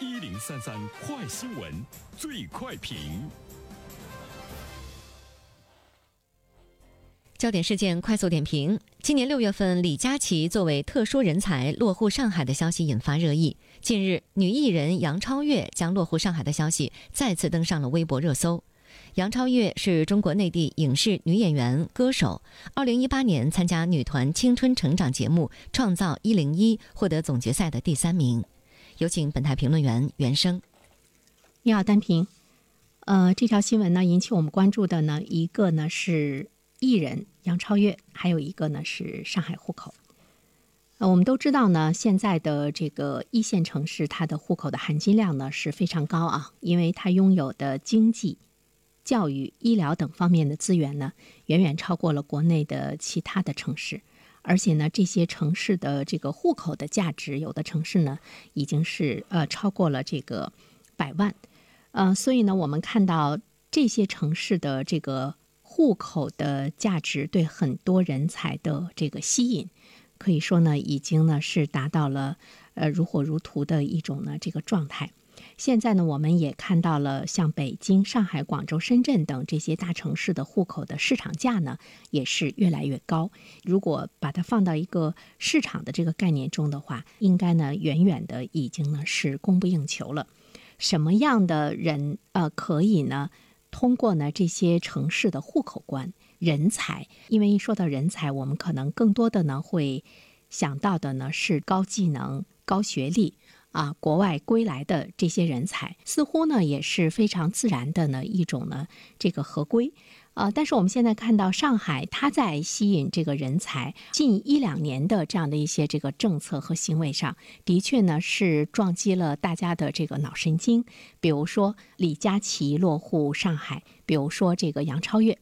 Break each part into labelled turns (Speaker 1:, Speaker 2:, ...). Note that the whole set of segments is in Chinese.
Speaker 1: 一零三三快新闻，最快评。
Speaker 2: 焦点事件快速点评：今年六月份，李佳琦作为特殊人才落户上海的消息引发热议。近日，女艺人杨超越将落户上海的消息再次登上了微博热搜。杨超越是中国内地影视女演员、歌手。二零一八年参加女团青春成长节目《创造一零一》，获得总决赛的第三名。有请本台评论员袁生。
Speaker 3: 你好，单平。呃，这条新闻呢引起我们关注的呢，一个呢是艺人杨超越，还有一个呢是上海户口。呃，我们都知道呢，现在的这个一线城市，它的户口的含金量呢是非常高啊，因为它拥有的经济、教育、医疗等方面的资源呢，远远超过了国内的其他的城市。而且呢，这些城市的这个户口的价值，有的城市呢已经是呃超过了这个百万，呃，所以呢，我们看到这些城市的这个户口的价值对很多人才的这个吸引，可以说呢，已经呢是达到了呃如火如荼的一种呢这个状态。现在呢，我们也看到了像北京、上海、广州、深圳等这些大城市的户口的市场价呢，也是越来越高。如果把它放到一个市场的这个概念中的话，应该呢，远远的已经呢是供不应求了。什么样的人呃可以呢？通过呢这些城市的户口关人才，因为一说到人才，我们可能更多的呢会想到的呢是高技能、高学历。啊，国外归来的这些人才，似乎呢也是非常自然的呢一种呢这个合规，呃，但是我们现在看到上海，它在吸引这个人才近一两年的这样的一些这个政策和行为上，的确呢是撞击了大家的这个脑神经。比如说李佳琦落户上海，比如说这个杨超越。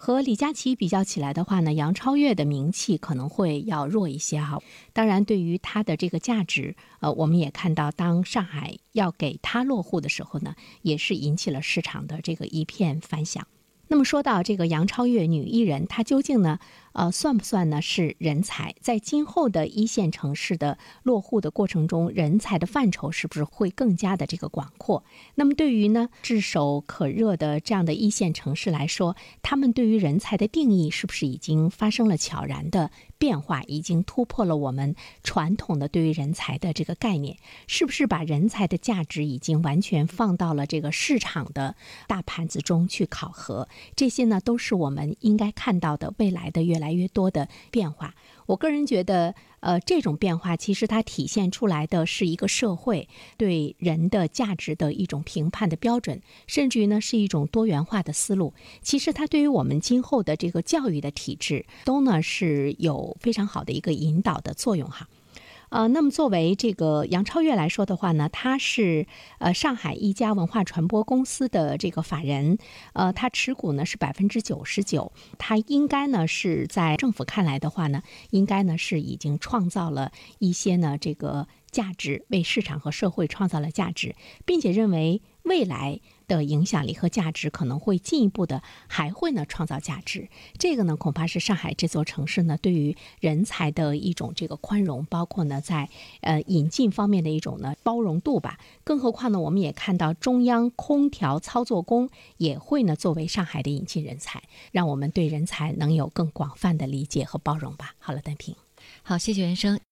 Speaker 3: 和李佳琦比较起来的话呢，杨超越的名气可能会要弱一些哈。当然，对于她的这个价值，呃，我们也看到，当上海要给她落户的时候呢，也是引起了市场的这个一片反响。那么说到这个杨超越女艺人，她究竟呢，呃，算不算呢是人才？在今后的一线城市的落户的过程中，人才的范畴是不是会更加的这个广阔？那么对于呢炙手可热的这样的一线城市来说，他们对于人才的定义是不是已经发生了悄然的变化？已经突破了我们传统的对于人才的这个概念？是不是把人才的价值已经完全放到了这个市场的大盘子中去考核？这些呢，都是我们应该看到的未来的越来越多的变化。我个人觉得，呃，这种变化其实它体现出来的是一个社会对人的价值的一种评判的标准，甚至于呢是一种多元化的思路。其实它对于我们今后的这个教育的体制，都呢是有非常好的一个引导的作用哈。呃，那么作为这个杨超越来说的话呢，他是呃上海一家文化传播公司的这个法人，呃，他持股呢是百分之九十九，他应该呢是在政府看来的话呢，应该呢是已经创造了一些呢这个价值，为市场和社会创造了价值，并且认为未来。的影响力和价值可能会进一步的，还会呢创造价值。这个呢，恐怕是上海这座城市呢对于人才的一种这个宽容，包括呢在呃引进方面的一种呢包容度吧。更何况呢，我们也看到中央空调操作工也会呢作为上海的引进人才，让我们对人才能有更广泛的理解和包容吧。好了，单平，
Speaker 2: 好，谢谢袁生。